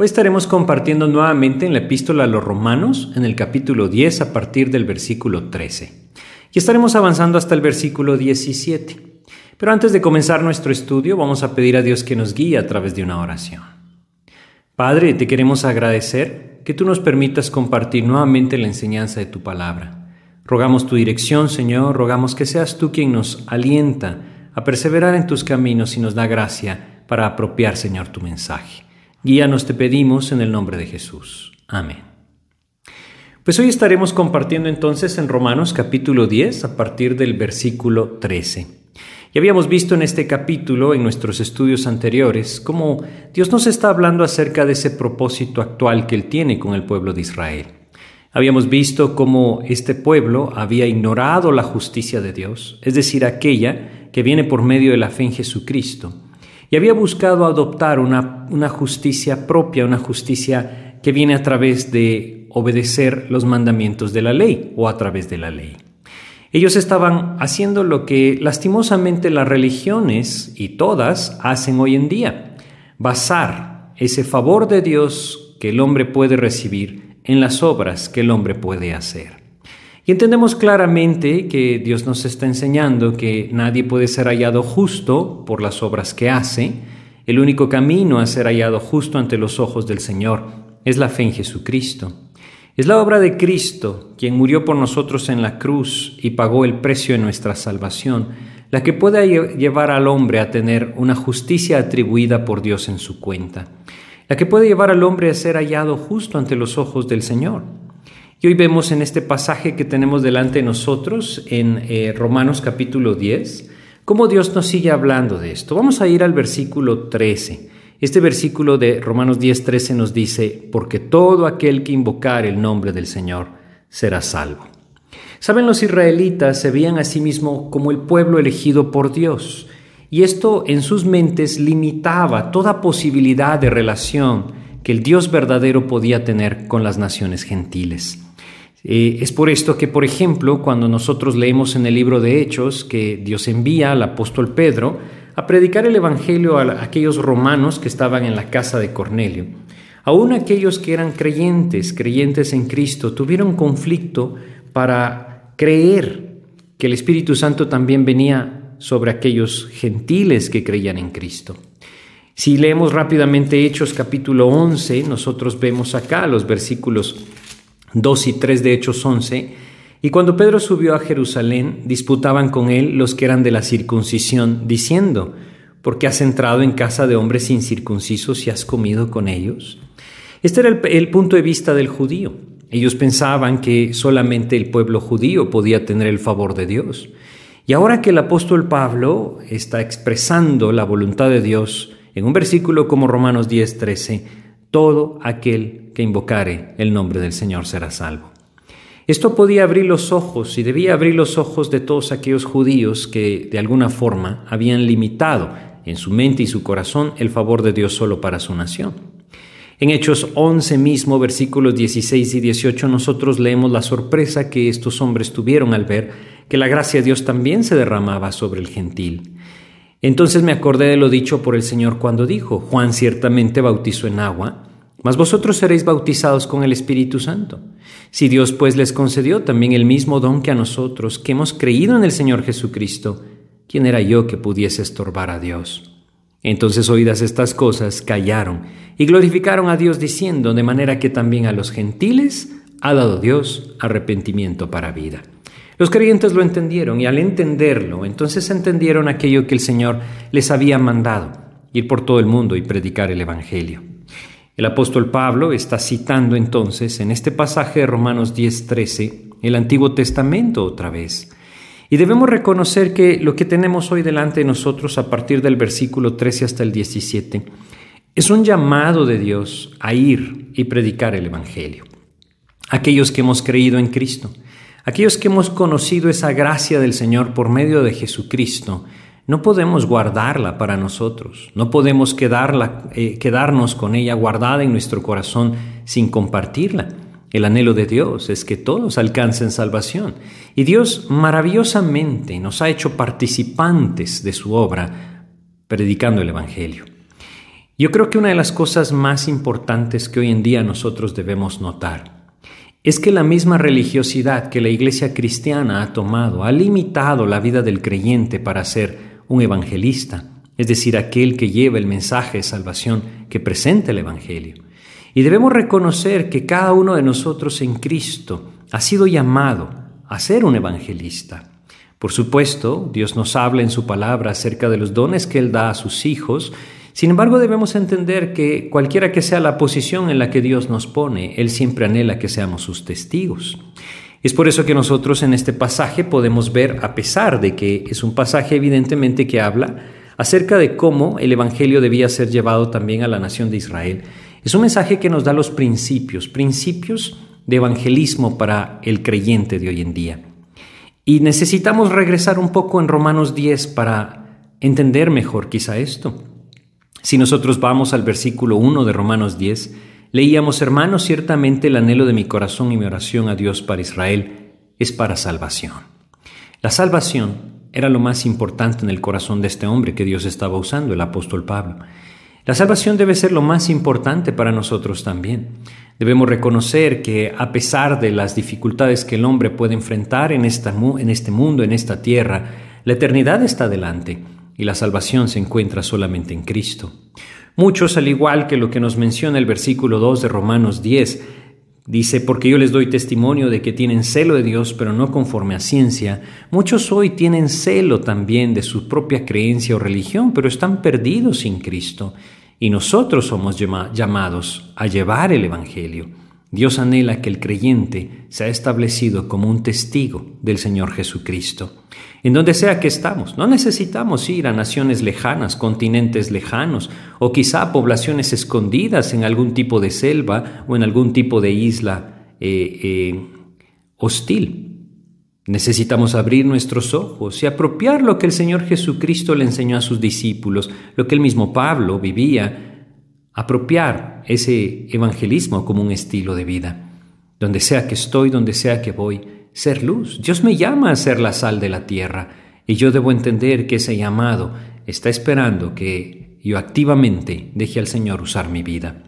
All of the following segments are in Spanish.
Hoy estaremos compartiendo nuevamente en la epístola a los romanos, en el capítulo 10 a partir del versículo 13. Y estaremos avanzando hasta el versículo 17. Pero antes de comenzar nuestro estudio, vamos a pedir a Dios que nos guíe a través de una oración. Padre, te queremos agradecer que tú nos permitas compartir nuevamente la enseñanza de tu palabra. Rogamos tu dirección, Señor, rogamos que seas tú quien nos alienta a perseverar en tus caminos y nos da gracia para apropiar, Señor, tu mensaje. Guíanos, te pedimos, en el nombre de Jesús. Amén. Pues hoy estaremos compartiendo entonces en Romanos capítulo 10 a partir del versículo 13. Y habíamos visto en este capítulo, en nuestros estudios anteriores, cómo Dios nos está hablando acerca de ese propósito actual que Él tiene con el pueblo de Israel. Habíamos visto cómo este pueblo había ignorado la justicia de Dios, es decir, aquella que viene por medio de la fe en Jesucristo, y había buscado adoptar una, una justicia propia, una justicia que viene a través de obedecer los mandamientos de la ley o a través de la ley. Ellos estaban haciendo lo que lastimosamente las religiones y todas hacen hoy en día, basar ese favor de Dios que el hombre puede recibir en las obras que el hombre puede hacer. Y entendemos claramente que Dios nos está enseñando que nadie puede ser hallado justo por las obras que hace. El único camino a ser hallado justo ante los ojos del Señor es la fe en Jesucristo. Es la obra de Cristo, quien murió por nosotros en la cruz y pagó el precio de nuestra salvación, la que puede llevar al hombre a tener una justicia atribuida por Dios en su cuenta, la que puede llevar al hombre a ser hallado justo ante los ojos del Señor. Y hoy vemos en este pasaje que tenemos delante de nosotros, en eh, Romanos capítulo 10, cómo Dios nos sigue hablando de esto. Vamos a ir al versículo 13. Este versículo de Romanos 10, 13 nos dice, porque todo aquel que invocar el nombre del Señor será salvo. Saben, los israelitas se veían a sí mismos como el pueblo elegido por Dios, y esto en sus mentes limitaba toda posibilidad de relación que el Dios verdadero podía tener con las naciones gentiles. Eh, es por esto que, por ejemplo, cuando nosotros leemos en el libro de Hechos que Dios envía al apóstol Pedro a predicar el Evangelio a aquellos romanos que estaban en la casa de Cornelio, aún aquellos que eran creyentes, creyentes en Cristo, tuvieron conflicto para creer que el Espíritu Santo también venía sobre aquellos gentiles que creían en Cristo. Si leemos rápidamente Hechos capítulo 11, nosotros vemos acá los versículos 2 y 3 de Hechos 11, y cuando Pedro subió a Jerusalén, disputaban con él los que eran de la circuncisión, diciendo, ¿por qué has entrado en casa de hombres incircuncisos y has comido con ellos? Este era el, el punto de vista del judío. Ellos pensaban que solamente el pueblo judío podía tener el favor de Dios. Y ahora que el apóstol Pablo está expresando la voluntad de Dios en un versículo como Romanos 10, 13, todo aquel que invocare el nombre del Señor será salvo. Esto podía abrir los ojos y debía abrir los ojos de todos aquellos judíos que de alguna forma habían limitado en su mente y su corazón el favor de Dios solo para su nación. En Hechos 11 mismo, versículos 16 y 18, nosotros leemos la sorpresa que estos hombres tuvieron al ver que la gracia de Dios también se derramaba sobre el gentil. Entonces me acordé de lo dicho por el Señor cuando dijo, Juan ciertamente bautizó en agua, mas vosotros seréis bautizados con el Espíritu Santo. Si Dios pues les concedió también el mismo don que a nosotros, que hemos creído en el Señor Jesucristo, ¿quién era yo que pudiese estorbar a Dios? Entonces oídas estas cosas, callaron y glorificaron a Dios diciendo, de manera que también a los gentiles ha dado Dios arrepentimiento para vida. Los creyentes lo entendieron y al entenderlo, entonces entendieron aquello que el Señor les había mandado, ir por todo el mundo y predicar el Evangelio. El apóstol Pablo está citando entonces en este pasaje de Romanos 10:13 el Antiguo Testamento otra vez. Y debemos reconocer que lo que tenemos hoy delante de nosotros a partir del versículo 13 hasta el 17 es un llamado de Dios a ir y predicar el Evangelio. Aquellos que hemos creído en Cristo, aquellos que hemos conocido esa gracia del Señor por medio de Jesucristo, no podemos guardarla para nosotros, no podemos eh, quedarnos con ella guardada en nuestro corazón sin compartirla. El anhelo de Dios es que todos alcancen salvación y Dios maravillosamente nos ha hecho participantes de su obra predicando el Evangelio. Yo creo que una de las cosas más importantes que hoy en día nosotros debemos notar es que la misma religiosidad que la iglesia cristiana ha tomado ha limitado la vida del creyente para ser un evangelista, es decir, aquel que lleva el mensaje de salvación que presenta el Evangelio. Y debemos reconocer que cada uno de nosotros en Cristo ha sido llamado a ser un evangelista. Por supuesto, Dios nos habla en su palabra acerca de los dones que Él da a sus hijos. Sin embargo, debemos entender que cualquiera que sea la posición en la que Dios nos pone, Él siempre anhela que seamos sus testigos. Es por eso que nosotros en este pasaje podemos ver, a pesar de que es un pasaje evidentemente que habla acerca de cómo el Evangelio debía ser llevado también a la nación de Israel, es un mensaje que nos da los principios, principios de evangelismo para el creyente de hoy en día. Y necesitamos regresar un poco en Romanos 10 para entender mejor quizá esto. Si nosotros vamos al versículo 1 de Romanos 10, leíamos, hermanos, ciertamente el anhelo de mi corazón y mi oración a Dios para Israel es para salvación. La salvación era lo más importante en el corazón de este hombre que Dios estaba usando, el apóstol Pablo. La salvación debe ser lo más importante para nosotros también. Debemos reconocer que a pesar de las dificultades que el hombre puede enfrentar en, esta, en este mundo, en esta tierra, la eternidad está delante y la salvación se encuentra solamente en Cristo. Muchos, al igual que lo que nos menciona el versículo 2 de Romanos 10, Dice, porque yo les doy testimonio de que tienen celo de Dios, pero no conforme a ciencia. Muchos hoy tienen celo también de su propia creencia o religión, pero están perdidos sin Cristo. Y nosotros somos llamados a llevar el Evangelio. Dios anhela que el creyente sea establecido como un testigo del Señor Jesucristo. En donde sea que estamos, no necesitamos ir a naciones lejanas, continentes lejanos, o quizá poblaciones escondidas en algún tipo de selva o en algún tipo de isla eh, eh, hostil. Necesitamos abrir nuestros ojos y apropiar lo que el Señor Jesucristo le enseñó a sus discípulos, lo que el mismo Pablo vivía, apropiar ese evangelismo como un estilo de vida. Donde sea que estoy, donde sea que voy, ser luz. Dios me llama a ser la sal de la tierra y yo debo entender que ese llamado está esperando que yo activamente deje al Señor usar mi vida.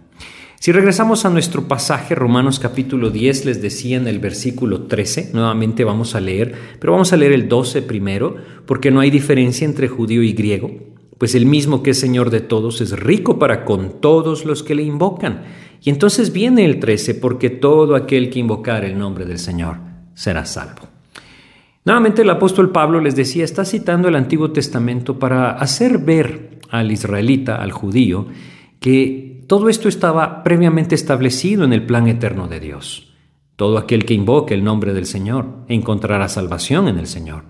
Si regresamos a nuestro pasaje, Romanos capítulo 10, les decía en el versículo 13, nuevamente vamos a leer, pero vamos a leer el 12 primero, porque no hay diferencia entre judío y griego, pues el mismo que es Señor de todos es rico para con todos los que le invocan. Y entonces viene el 13, porque todo aquel que invocar el nombre del Señor será salvo. Nuevamente el apóstol Pablo les decía, está citando el Antiguo Testamento para hacer ver al israelita, al judío, que todo esto estaba previamente establecido en el plan eterno de Dios. Todo aquel que invoque el nombre del Señor encontrará salvación en el Señor.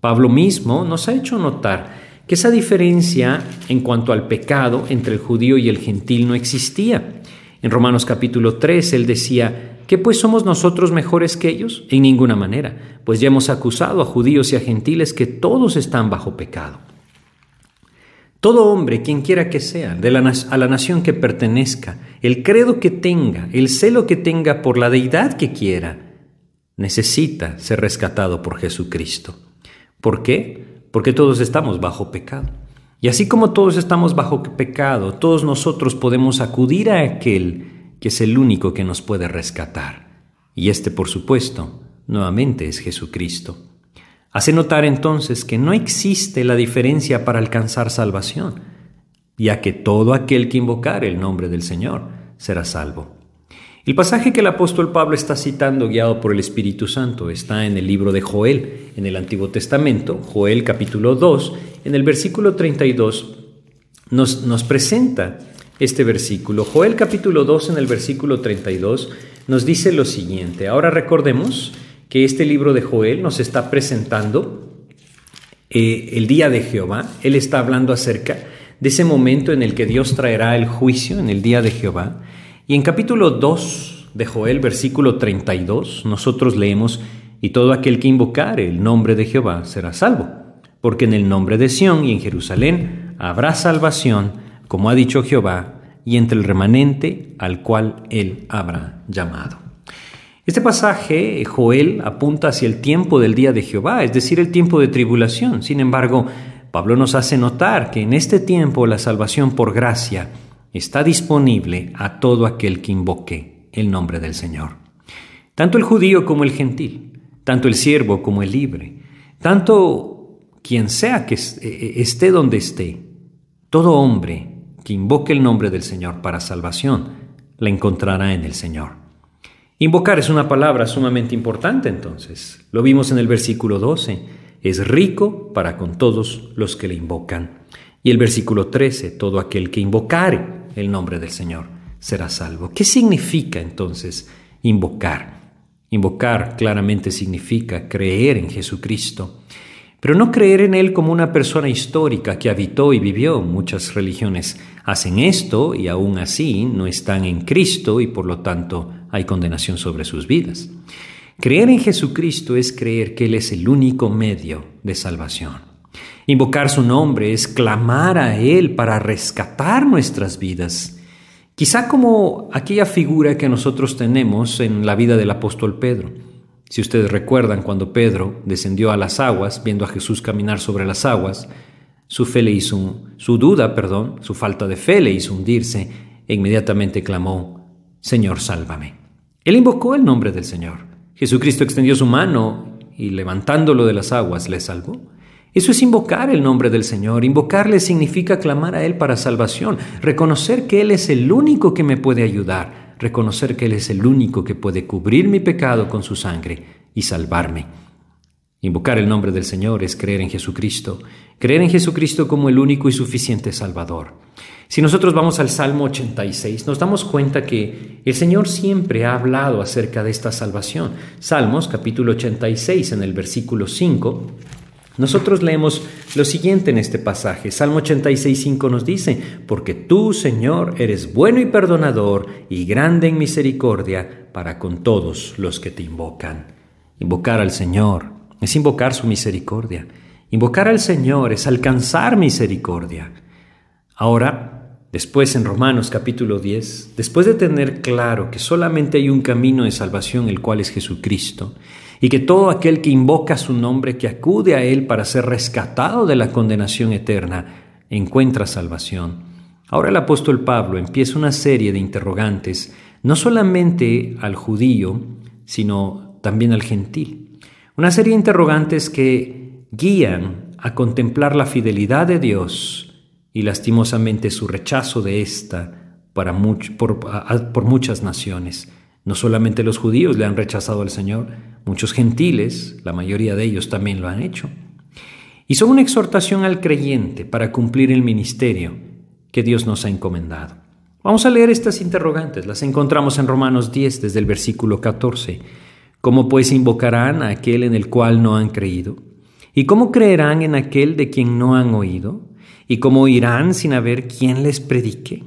Pablo mismo nos ha hecho notar que esa diferencia en cuanto al pecado entre el judío y el gentil no existía. En Romanos capítulo 3 él decía, ¿que pues somos nosotros mejores que ellos? En ninguna manera, pues ya hemos acusado a judíos y a gentiles que todos están bajo pecado. Todo hombre, quien quiera que sea, de la, a la nación que pertenezca, el credo que tenga, el celo que tenga por la deidad que quiera, necesita ser rescatado por Jesucristo. ¿Por qué? Porque todos estamos bajo pecado. Y así como todos estamos bajo pecado, todos nosotros podemos acudir a aquel que es el único que nos puede rescatar. Y este, por supuesto, nuevamente es Jesucristo. Hace notar entonces que no existe la diferencia para alcanzar salvación. ya que todo aquel que invocar el nombre del Señor será salvo. El pasaje que el apóstol Pablo está citando, guiado por el Espíritu Santo, está en el libro de Joel, en el Antiguo Testamento, Joel capítulo 2, en el versículo 32, nos, nos presenta este versículo. Joel capítulo 2, en el versículo 32, nos dice lo siguiente. Ahora recordemos que este libro de Joel nos está presentando eh, el día de Jehová. Él está hablando acerca de ese momento en el que Dios traerá el juicio en el día de Jehová. Y en capítulo 2 de Joel, versículo 32, nosotros leemos, y todo aquel que invocare el nombre de Jehová será salvo, porque en el nombre de Sión y en Jerusalén habrá salvación, como ha dicho Jehová, y entre el remanente al cual él habrá llamado. Este pasaje, Joel, apunta hacia el tiempo del día de Jehová, es decir, el tiempo de tribulación. Sin embargo, Pablo nos hace notar que en este tiempo la salvación por gracia está disponible a todo aquel que invoque el nombre del Señor. Tanto el judío como el gentil, tanto el siervo como el libre, tanto quien sea que e, e, esté donde esté, todo hombre que invoque el nombre del Señor para salvación, la encontrará en el Señor. Invocar es una palabra sumamente importante entonces. Lo vimos en el versículo 12. Es rico para con todos los que le invocan. Y el versículo 13, todo aquel que invocare el nombre del Señor será salvo. ¿Qué significa entonces invocar? Invocar claramente significa creer en Jesucristo, pero no creer en Él como una persona histórica que habitó y vivió. Muchas religiones hacen esto y aún así no están en Cristo y por lo tanto hay condenación sobre sus vidas. Creer en Jesucristo es creer que Él es el único medio de salvación. Invocar su nombre es clamar a Él para rescatar nuestras vidas. Quizá como aquella figura que nosotros tenemos en la vida del apóstol Pedro. Si ustedes recuerdan cuando Pedro descendió a las aguas, viendo a Jesús caminar sobre las aguas, su fe le hizo, su duda, perdón, su falta de fe le hizo hundirse e inmediatamente clamó, Señor, sálvame. Él invocó el nombre del Señor. Jesucristo extendió su mano y levantándolo de las aguas le salvó. Eso es invocar el nombre del Señor. Invocarle significa clamar a Él para salvación, reconocer que Él es el único que me puede ayudar, reconocer que Él es el único que puede cubrir mi pecado con su sangre y salvarme. Invocar el nombre del Señor es creer en Jesucristo, creer en Jesucristo como el único y suficiente Salvador. Si nosotros vamos al Salmo 86, nos damos cuenta que el Señor siempre ha hablado acerca de esta salvación. Salmos capítulo 86 en el versículo 5 nosotros leemos lo siguiente en este pasaje. Salmo 86.5 nos dice, porque tú, Señor, eres bueno y perdonador y grande en misericordia para con todos los que te invocan. Invocar al Señor es invocar su misericordia. Invocar al Señor es alcanzar misericordia. Ahora, después en Romanos capítulo 10, después de tener claro que solamente hay un camino de salvación, el cual es Jesucristo, y que todo aquel que invoca su nombre, que acude a Él para ser rescatado de la condenación eterna, encuentra salvación. Ahora el apóstol Pablo empieza una serie de interrogantes, no solamente al judío, sino también al gentil. Una serie de interrogantes que guían a contemplar la fidelidad de Dios y lastimosamente su rechazo de ésta para por, por muchas naciones. No solamente los judíos le han rechazado al Señor, muchos gentiles, la mayoría de ellos también lo han hecho. Y son una exhortación al creyente para cumplir el ministerio que Dios nos ha encomendado. Vamos a leer estas interrogantes, las encontramos en Romanos 10 desde el versículo 14. ¿Cómo pues invocarán a aquel en el cual no han creído? ¿Y cómo creerán en aquel de quien no han oído? ¿Y cómo irán sin haber quien les predique?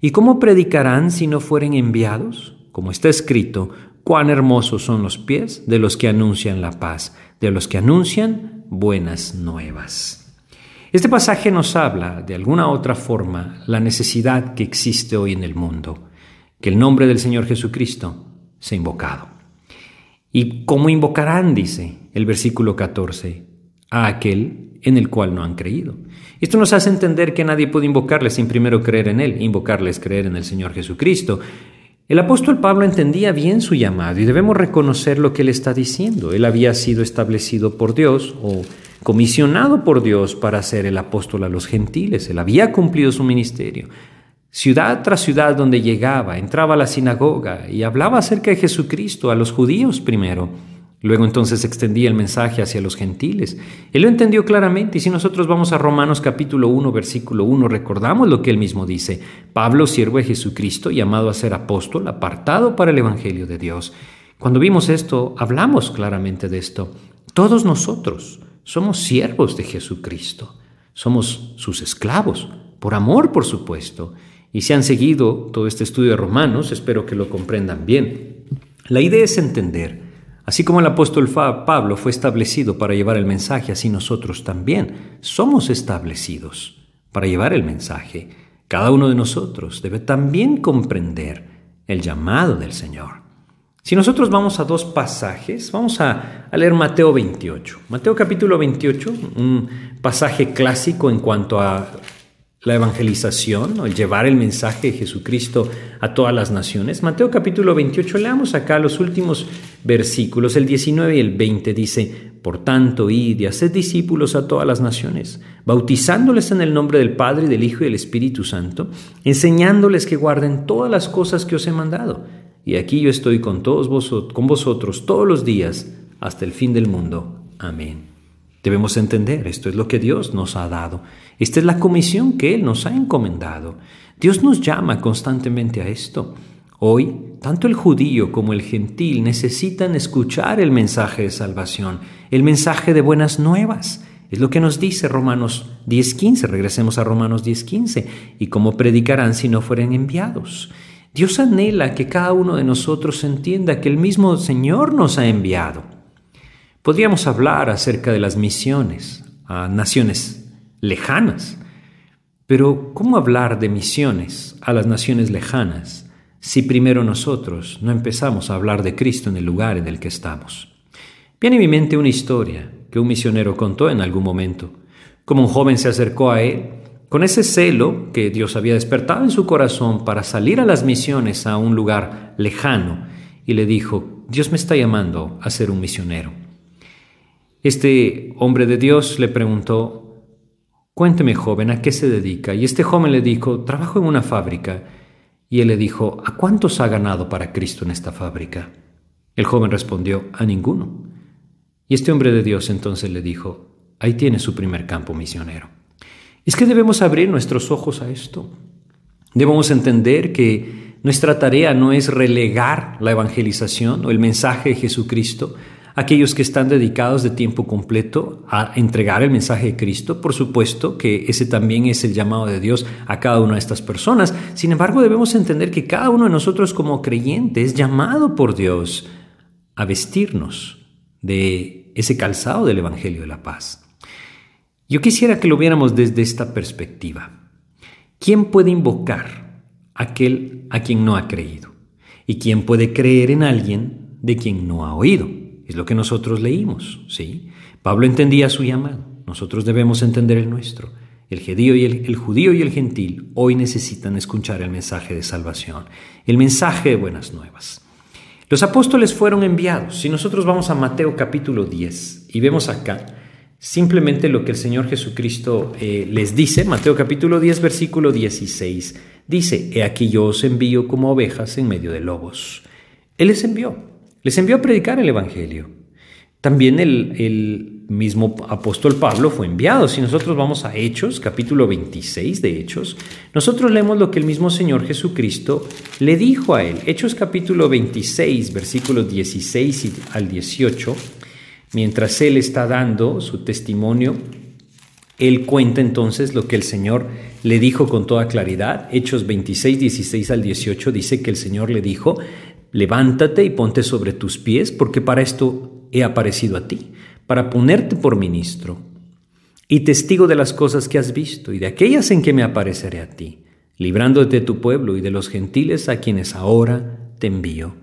¿Y cómo predicarán si no fueren enviados? Como está escrito, cuán hermosos son los pies de los que anuncian la paz, de los que anuncian buenas nuevas. Este pasaje nos habla, de alguna otra forma, la necesidad que existe hoy en el mundo, que el nombre del Señor Jesucristo sea invocado. ¿Y cómo invocarán, dice el versículo 14, a aquel en el cual no han creído? Esto nos hace entender que nadie puede invocarle sin primero creer en Él. Invocarle es creer en el Señor Jesucristo. El apóstol Pablo entendía bien su llamado y debemos reconocer lo que él está diciendo. Él había sido establecido por Dios o comisionado por Dios para ser el apóstol a los gentiles. Él había cumplido su ministerio. Ciudad tras ciudad donde llegaba, entraba a la sinagoga y hablaba acerca de Jesucristo a los judíos primero. Luego entonces extendía el mensaje hacia los gentiles. Él lo entendió claramente y si nosotros vamos a Romanos capítulo 1 versículo 1 recordamos lo que él mismo dice. Pablo, siervo de Jesucristo, llamado a ser apóstol, apartado para el Evangelio de Dios. Cuando vimos esto, hablamos claramente de esto. Todos nosotros somos siervos de Jesucristo. Somos sus esclavos, por amor, por supuesto. Y si han seguido todo este estudio de Romanos, espero que lo comprendan bien. La idea es entender, así como el apóstol Pablo fue establecido para llevar el mensaje, así nosotros también somos establecidos para llevar el mensaje. Cada uno de nosotros debe también comprender el llamado del Señor. Si nosotros vamos a dos pasajes, vamos a, leer Mateo 28. Mateo capítulo 28, un pasaje clásico en cuanto a la evangelización, el llevar el mensaje de Jesucristo a todas las naciones. Mateo capítulo 28, leamos acá los últimos versículos, el 19 y el 20 dice, Por tanto, id y haced discípulos a todas las naciones, bautizándoles en el nombre del Padre, del Hijo y del Espíritu Santo, enseñándoles que guarden todas las cosas que os he mandado y aquí yo estoy con todos con vosotros todos los días hasta el fin del mundo. Amén. Debemos entender, esto es lo que Dios nos ha dado. Esta es la comisión que Él nos ha encomendado. Dios nos llama constantemente a esto. Hoy, tanto el judío como el gentil necesitan escuchar el mensaje de salvación, el mensaje de buenas nuevas. Es lo que nos dice Romanos 10.15. Regresemos a Romanos 10.15. Y cómo predicarán si no fueren enviados. Dios anhela que cada uno de nosotros entienda que el mismo Señor nos ha enviado. Podríamos hablar acerca de las misiones a naciones lejanas, pero ¿cómo hablar de misiones a las naciones lejanas si primero nosotros no empezamos a hablar de Cristo en el lugar en el que estamos? Viene a mi mente una historia que un misionero contó en algún momento, como un joven se acercó a él con ese celo que Dios había despertado en su corazón para salir a las misiones a un lugar lejano, y le dijo, Dios me está llamando a ser un misionero. Este hombre de Dios le preguntó, Cuénteme, joven, ¿a qué se dedica? Y este joven le dijo, Trabajo en una fábrica. Y él le dijo, ¿a cuántos ha ganado para Cristo en esta fábrica? El joven respondió, a ninguno. Y este hombre de Dios entonces le dijo, ahí tiene su primer campo misionero. Es que debemos abrir nuestros ojos a esto. Debemos entender que nuestra tarea no es relegar la evangelización o el mensaje de Jesucristo aquellos que están dedicados de tiempo completo a entregar el mensaje de Cristo. Por supuesto que ese también es el llamado de Dios a cada una de estas personas. Sin embargo, debemos entender que cada uno de nosotros como creyentes es llamado por Dios a vestirnos de ese calzado del Evangelio de la Paz. Yo quisiera que lo viéramos desde esta perspectiva. ¿Quién puede invocar a aquel a quien no ha creído? ¿Y quién puede creer en alguien de quien no ha oído? Es lo que nosotros leímos, ¿sí? Pablo entendía su llamado, nosotros debemos entender el nuestro. El judío, y el, gentil hoy necesitan escuchar el mensaje de salvación, el mensaje de buenas nuevas. Los apóstoles fueron enviados. Si nosotros vamos a Mateo capítulo 10 y vemos acá, simplemente lo que el Señor Jesucristo eh, les dice, Mateo capítulo 10, versículo 16, dice, He aquí yo os envío como ovejas en medio de lobos. Él les envió, les envió a predicar el Evangelio. También el, mismo apóstol Pablo fue enviado. Si nosotros vamos a Hechos, capítulo 26 de Hechos, nosotros leemos lo que el mismo Señor Jesucristo le dijo a él. Hechos capítulo 26, versículos 16 al 18 Mientras él está dando su testimonio, él cuenta entonces lo que el Señor le dijo con toda claridad. Hechos 26, 16 al 18 dice que el Señor le dijo, levántate y ponte sobre tus pies, porque para esto he aparecido a ti, para ponerte por ministro y testigo de las cosas que has visto y de aquellas en que me apareceré a ti, librándote de tu pueblo y de los gentiles a quienes ahora te envío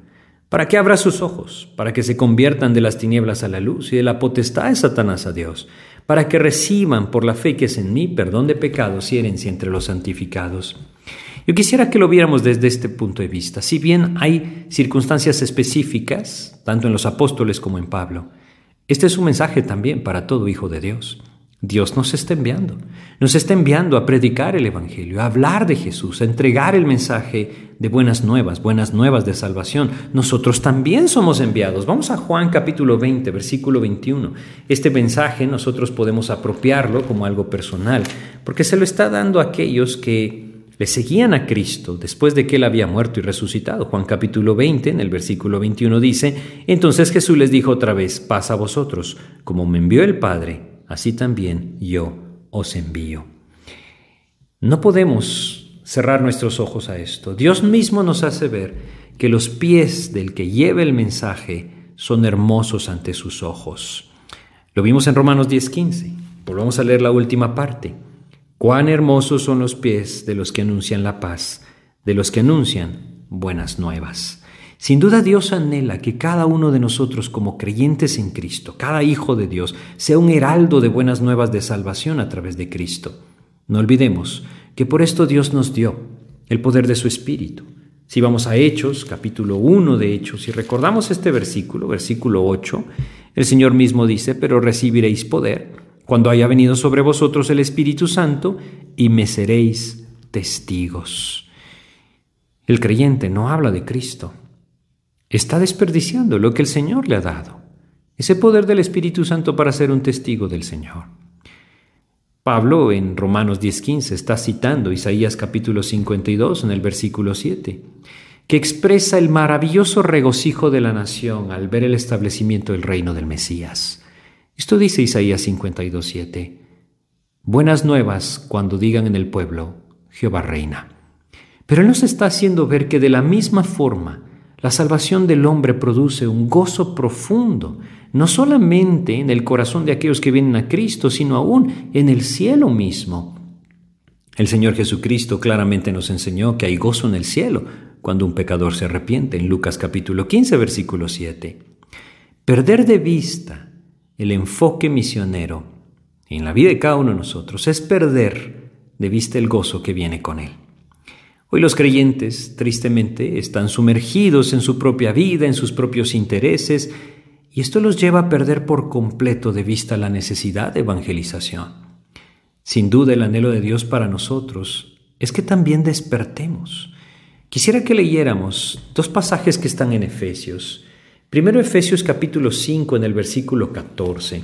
para que abra sus ojos, para que se conviertan de las tinieblas a la luz y de la potestad de Satanás a Dios, para que reciban por la fe que es en mí perdón de pecados y herencia entre los santificados. Yo quisiera que lo viéramos desde este punto de vista. Si bien hay circunstancias específicas, tanto en los apóstoles como en Pablo, Este es un mensaje también para todo hijo de Dios. Dios nos está enviando. Nos está enviando a predicar el Evangelio, a hablar de Jesús, a entregar el mensaje de buenas nuevas, buenas nuevas de salvación. Nosotros también somos enviados. Vamos a Juan capítulo 20, versículo 21. Este mensaje nosotros podemos apropiarlo como algo personal, porque se lo está dando a aquellos que le seguían a Cristo después de que él había muerto y resucitado. Juan capítulo 20, en el versículo 21 dice, entonces Jesús les dijo otra vez, pasa a vosotros, como me envió el Padre así también yo os envío. No podemos cerrar nuestros ojos a esto. Dios mismo nos hace ver que los pies del que lleva el mensaje son hermosos ante sus ojos. Lo vimos en Romanos 10:15. Volvamos a leer la última parte. Cuán hermosos son los pies de los que anuncian la paz, de los que anuncian buenas nuevas. Sin duda Dios anhela que cada uno de nosotros como creyentes en Cristo, cada hijo de Dios, sea un heraldo de buenas nuevas de salvación a través de Cristo. No olvidemos que por esto Dios nos dio el poder de su Espíritu. Si vamos a Hechos, capítulo 1 de Hechos, y recordamos este versículo, versículo 8, el Señor mismo dice, pero recibiréis poder cuando haya venido sobre vosotros el Espíritu Santo y me seréis testigos. El creyente no habla de Cristo, está desperdiciando lo que el Señor le ha dado, ese poder del Espíritu Santo para ser un testigo del Señor. Pablo en Romanos 10:15 está citando Isaías capítulo 52 en el versículo 7, que expresa el maravilloso regocijo de la nación al ver el establecimiento del reino del Mesías. Esto dice Isaías 52:7. Buenas nuevas cuando digan en el pueblo, Jehová reina. Pero Él nos está haciendo ver que de la misma forma la salvación del hombre produce un gozo profundo, no solamente en el corazón de aquellos que vienen a Cristo, sino aún en el cielo mismo. El Señor Jesucristo claramente nos enseñó que hay gozo en el cielo cuando un pecador se arrepiente, en Lucas capítulo 15, versículo 7. Perder de vista el enfoque misionero en la vida de cada uno de nosotros es perder de vista el gozo que viene con él. Hoy los creyentes, tristemente, están sumergidos en su propia vida, en sus propios intereses, y esto los lleva a perder por completo de vista la necesidad de evangelización. Sin duda el anhelo de Dios para nosotros es que también despertemos. Quisiera que leyéramos dos pasajes que están en Efesios. Primero Efesios capítulo 5 en el versículo 14.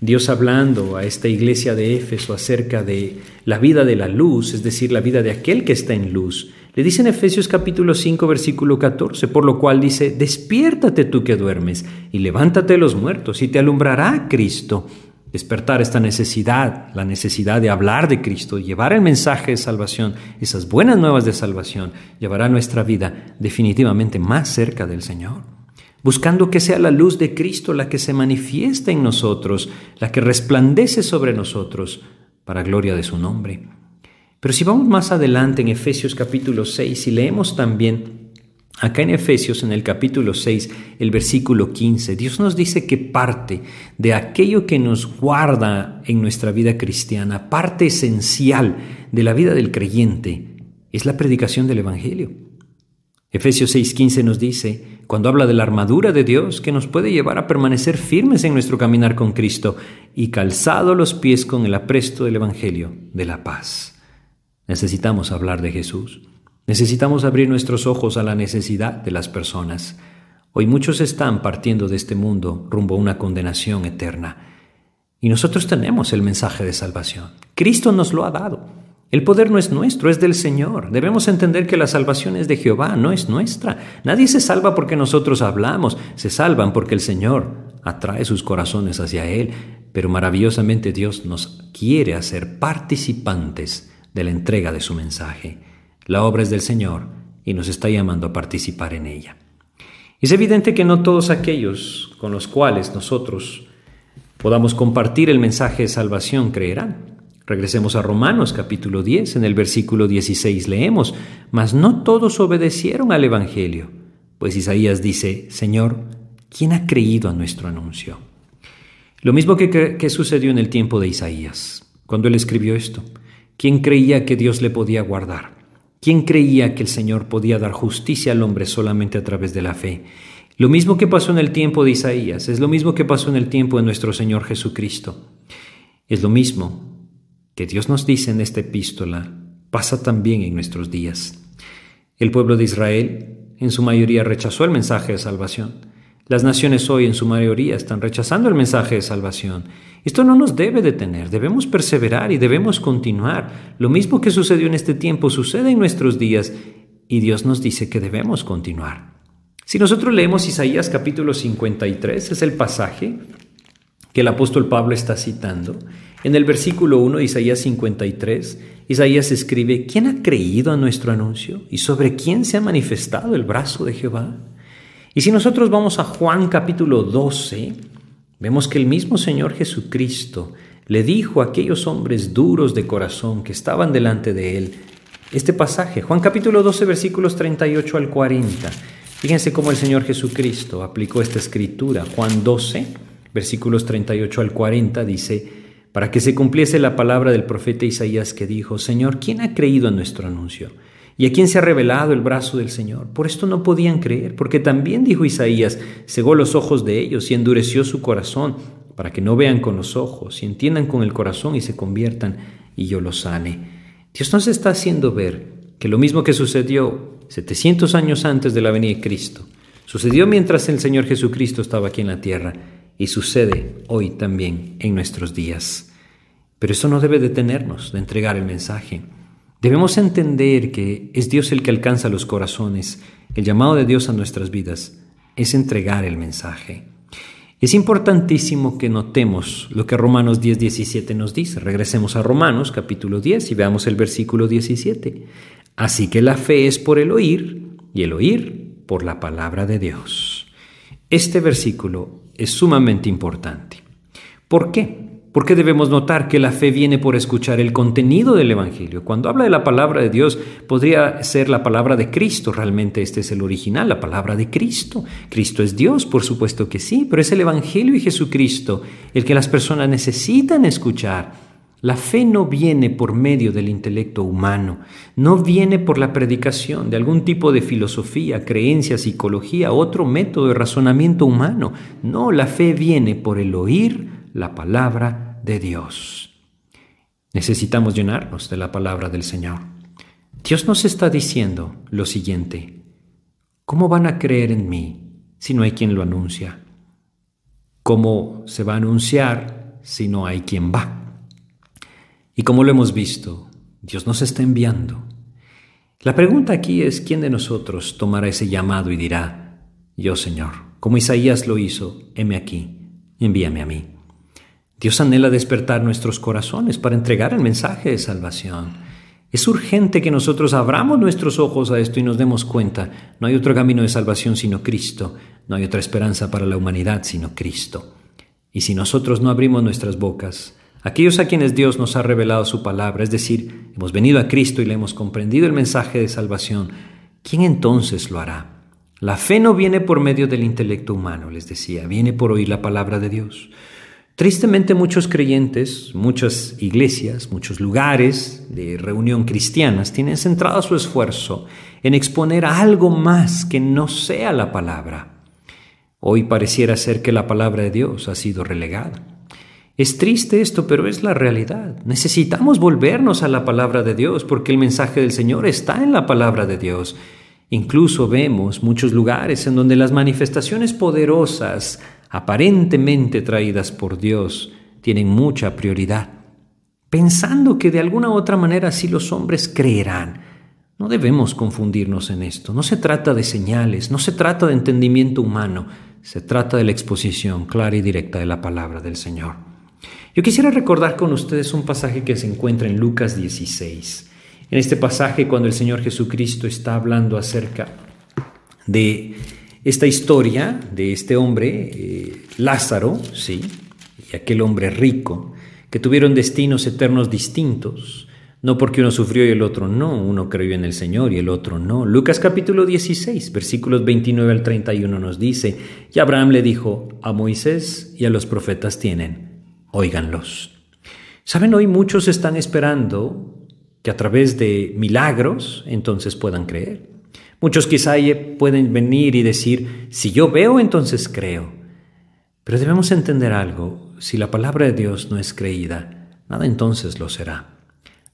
Dios hablando a esta iglesia de Éfeso acerca de la vida de la luz, es decir, la vida de aquel que está en luz. Le dice en Efesios capítulo 5 versículo 14, por lo cual dice, despiértate tú que duermes y levántate los muertos y te alumbrará Cristo. Despertar esta necesidad, la necesidad de hablar de Cristo, llevar el mensaje de salvación, esas buenas nuevas de salvación, llevará nuestra vida definitivamente más cerca del Señor buscando que sea la luz de Cristo la que se manifiesta en nosotros, la que resplandece sobre nosotros, para gloria de su nombre. Pero si vamos más adelante en Efesios capítulo 6 y leemos también acá en Efesios en el capítulo 6 el versículo 15, Dios nos dice que parte de aquello que nos guarda en nuestra vida cristiana, parte esencial de la vida del creyente, es la predicación del Evangelio. Efesios 6:15 nos dice, cuando habla de la armadura de Dios que nos puede llevar a permanecer firmes en nuestro caminar con Cristo y calzado los pies con el apresto del Evangelio de la paz. Necesitamos hablar de Jesús. Necesitamos abrir nuestros ojos a la necesidad de las personas. Hoy muchos están partiendo de este mundo rumbo a una condenación eterna. Y nosotros tenemos el mensaje de salvación. Cristo nos lo ha dado. El poder no es nuestro, es del Señor. Debemos entender que la salvación es de Jehová, no es nuestra. Nadie se salva porque nosotros hablamos, se salvan porque el Señor atrae sus corazones hacia Él. Pero maravillosamente Dios nos quiere hacer participantes de la entrega de su mensaje. La obra es del Señor y nos está llamando a participar en ella. Es evidente que no todos aquellos con los cuales nosotros podamos compartir el mensaje de salvación creerán. Regresemos a Romanos capítulo 10, en el versículo 16 leemos, Mas no todos obedecieron al Evangelio, pues Isaías dice, Señor, ¿quién ha creído a nuestro anuncio? Lo mismo que, que sucedió en el tiempo de Isaías, cuando él escribió esto. ¿Quién creía que Dios le podía guardar? ¿Quién creía que el Señor podía dar justicia al hombre solamente a través de la fe? Lo mismo que pasó en el tiempo de Isaías, es lo mismo que pasó en el tiempo de nuestro Señor Jesucristo. Es lo mismo que Dios nos dice en esta epístola, pasa también en nuestros días. El pueblo de Israel en su mayoría rechazó el mensaje de salvación. Las naciones hoy en su mayoría están rechazando el mensaje de salvación. Esto no nos debe detener, debemos perseverar y debemos continuar. Lo mismo que sucedió en este tiempo sucede en nuestros días y Dios nos dice que debemos continuar. Si nosotros leemos Isaías capítulo 53, es el pasaje que el apóstol Pablo está citando. En el versículo 1 de Isaías 53, Isaías escribe, ¿quién ha creído a nuestro anuncio? ¿Y sobre quién se ha manifestado el brazo de Jehová? Y si nosotros vamos a Juan capítulo 12, vemos que el mismo Señor Jesucristo le dijo a aquellos hombres duros de corazón que estaban delante de él, este pasaje, Juan capítulo 12 versículos 38 al 40. Fíjense cómo el Señor Jesucristo aplicó esta escritura. Juan 12, versículos 38 al 40 dice, para que se cumpliese la palabra del profeta Isaías que dijo, Señor, ¿quién ha creído en nuestro anuncio? ¿Y a quién se ha revelado el brazo del Señor? Por esto no podían creer, porque también dijo Isaías, cegó los ojos de ellos y endureció su corazón, para que no vean con los ojos y entiendan con el corazón y se conviertan y yo los sane. Dios nos está haciendo ver que lo mismo que sucedió 700 años antes de la venida de Cristo, sucedió mientras el Señor Jesucristo estaba aquí en la tierra y sucede hoy también en nuestros días. Pero eso no debe detenernos de entregar el mensaje. Debemos entender que es Dios el que alcanza los corazones. El llamado de Dios a nuestras vidas es entregar el mensaje. Es importantísimo que notemos lo que Romanos 10, 17 nos dice. Regresemos a Romanos capítulo 10 y veamos el versículo 17. Así que la fe es por el oír y el oír por la palabra de Dios. Este versículo es sumamente importante. ¿Por qué? Porque debemos notar que la fe viene por escuchar el contenido del Evangelio. Cuando habla de la palabra de Dios, podría ser la palabra de Cristo. Realmente este es el original, la palabra de Cristo. Cristo es Dios, por supuesto que sí, pero es el Evangelio y Jesucristo el que las personas necesitan escuchar. La fe no viene por medio del intelecto humano, no viene por la predicación de algún tipo de filosofía, creencia, psicología, otro método de razonamiento humano. No, la fe viene por el oír la palabra de Dios. Necesitamos llenarnos de la palabra del Señor. Dios nos está diciendo lo siguiente, ¿cómo van a creer en mí si no hay quien lo anuncia? ¿Cómo se va a anunciar si no hay quien va? Y como lo hemos visto, Dios nos está enviando. La pregunta aquí es, ¿quién de nosotros tomará ese llamado y dirá, yo Señor, como Isaías lo hizo, heme aquí, envíame a mí? Dios anhela despertar nuestros corazones para entregar el mensaje de salvación. Es urgente que nosotros abramos nuestros ojos a esto y nos demos cuenta, no hay otro camino de salvación sino Cristo, no hay otra esperanza para la humanidad sino Cristo. Y si nosotros no abrimos nuestras bocas, aquellos a quienes Dios nos ha revelado su palabra, es decir, hemos venido a Cristo y le hemos comprendido el mensaje de salvación, ¿quién entonces lo hará? La fe no viene por medio del intelecto humano, les decía, viene por oír la palabra de Dios. Tristemente muchos creyentes, muchas iglesias, muchos lugares de reunión cristianas tienen centrado su esfuerzo en exponer algo más que no sea la palabra. Hoy pareciera ser que la palabra de Dios ha sido relegada. Es triste esto, pero es la realidad. Necesitamos volvernos a la palabra de Dios porque el mensaje del Señor está en la palabra de Dios. Incluso vemos muchos lugares en donde las manifestaciones poderosas aparentemente traídas por Dios, tienen mucha prioridad, pensando que de alguna otra manera sí los hombres creerán. No debemos confundirnos en esto. No se trata de señales, no se trata de entendimiento humano, se trata de la exposición clara y directa de la palabra del Señor. Yo quisiera recordar con ustedes un pasaje que se encuentra en Lucas 16. En este pasaje, cuando el Señor Jesucristo está hablando acerca de esta historia de este hombre, eh, Lázaro, sí, y aquel hombre rico, que tuvieron destinos eternos distintos, no porque uno sufrió y el otro no, uno creyó en el Señor y el otro no. Lucas capítulo 16, versículos 29 al 31 nos dice, y Abraham le dijo, a Moisés y a los profetas tienen, óiganlos. Saben, hoy muchos están esperando que a través de milagros entonces puedan creer. Muchos quizá pueden venir y decir, si yo veo, entonces creo. Pero debemos entender algo, si la palabra de Dios no es creída, nada entonces lo será.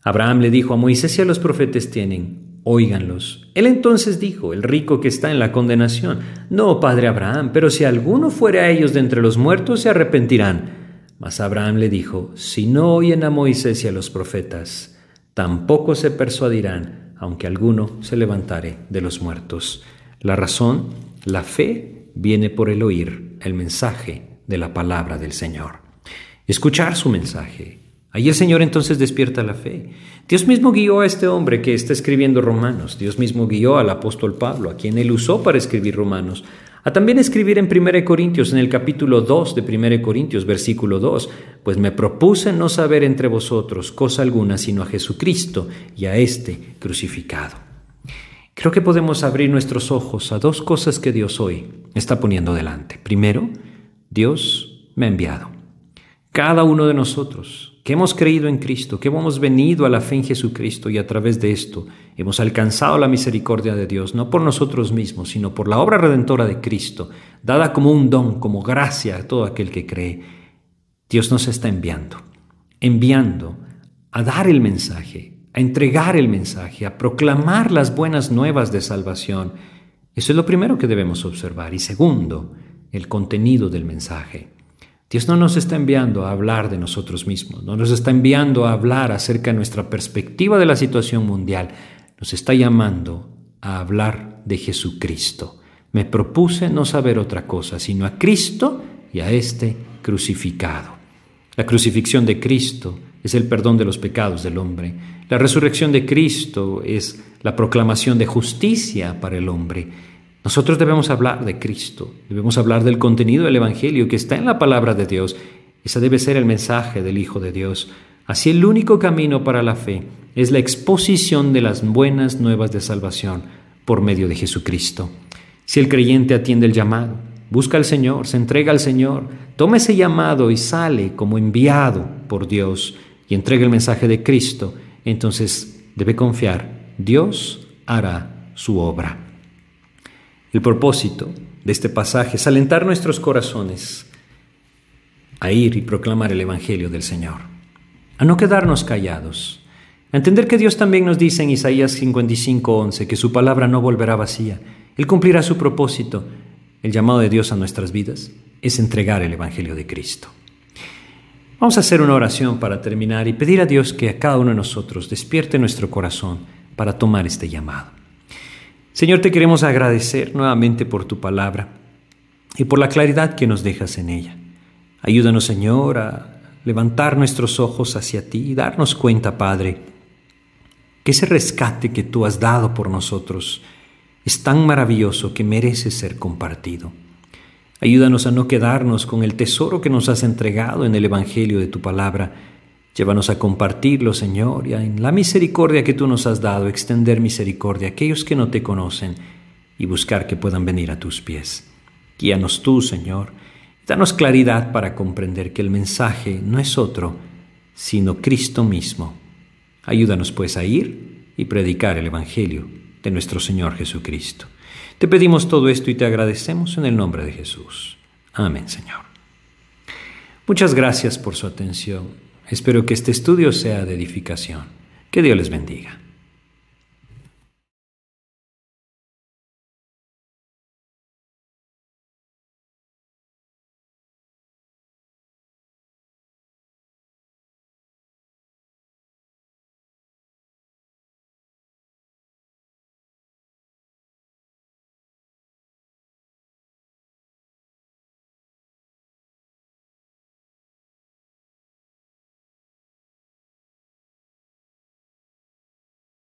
Abraham le dijo a Moisés y a los profetas tienen, óiganlos. Él entonces dijo, el rico que está en la condenación, no, padre Abraham, pero si alguno fuere a ellos de entre los muertos, se arrepentirán. Mas Abraham le dijo, si no oyen a Moisés y a los profetas, tampoco se persuadirán aunque alguno se levantare de los muertos. La razón, la fe, viene por el oír el mensaje de la palabra del Señor. Escuchar su mensaje. Ahí el Señor entonces despierta la fe. Dios mismo guió a este hombre que está escribiendo Romanos. Dios mismo guió al apóstol Pablo, a quien él usó para escribir Romanos, a también escribir en 1 Corintios, en el capítulo 2 de 1 Corintios, versículo 2, pues me propuse no saber entre vosotros cosa alguna sino a Jesucristo y a este crucificado. Creo que podemos abrir nuestros ojos a dos cosas que Dios hoy está poniendo delante. Primero, Dios me ha enviado. Cada uno de nosotros que hemos creído en Cristo, que hemos venido a la fe en Jesucristo y a través de esto hemos alcanzado la misericordia de Dios, no por nosotros mismos, sino por la obra redentora de Cristo, dada como un don, como gracia a todo aquel que cree. Dios nos está enviando, enviando a dar el mensaje, a entregar el mensaje, a proclamar las buenas nuevas de salvación. Eso es lo primero que debemos observar. Y segundo, el contenido del mensaje. Dios no nos está enviando a hablar de nosotros mismos, no nos está enviando a hablar acerca de nuestra perspectiva de la situación mundial, nos está llamando a hablar de Jesucristo. Me propuse no saber otra cosa, sino a Cristo y a este crucificado. La crucifixión de Cristo es el perdón de los pecados del hombre. La resurrección de Cristo es la proclamación de justicia para el hombre. Nosotros debemos hablar de Cristo, debemos hablar del contenido del Evangelio que está en la palabra de Dios. Ese debe ser el mensaje del Hijo de Dios. Así el único camino para la fe es la exposición de las buenas nuevas de salvación por medio de Jesucristo. Si el creyente atiende el llamado, busca al Señor, se entrega al Señor, toma ese llamado y sale como enviado por Dios y entrega el mensaje de Cristo, entonces debe confiar, Dios hará su obra. El propósito de este pasaje es alentar nuestros corazones a ir y proclamar el Evangelio del Señor, a no quedarnos callados, a entender que Dios también nos dice en Isaías 55:11 que su palabra no volverá vacía, Él cumplirá su propósito. El llamado de Dios a nuestras vidas es entregar el Evangelio de Cristo. Vamos a hacer una oración para terminar y pedir a Dios que a cada uno de nosotros despierte nuestro corazón para tomar este llamado. Señor, te queremos agradecer nuevamente por tu palabra y por la claridad que nos dejas en ella. Ayúdanos, Señor, a levantar nuestros ojos hacia ti y darnos cuenta, Padre, que ese rescate que tú has dado por nosotros es tan maravilloso que merece ser compartido. Ayúdanos a no quedarnos con el tesoro que nos has entregado en el Evangelio de tu palabra, Llévanos a compartirlo, Señor, y en la misericordia que tú nos has dado, extender misericordia a aquellos que no te conocen y buscar que puedan venir a tus pies. Guíanos tú, Señor, danos claridad para comprender que el mensaje no es otro, sino Cristo mismo. Ayúdanos pues a ir y predicar el Evangelio de nuestro Señor Jesucristo. Te pedimos todo esto y te agradecemos en el nombre de Jesús. Amén, Señor. Muchas gracias por su atención. Espero que este estudio sea de edificación. Que Dios les bendiga.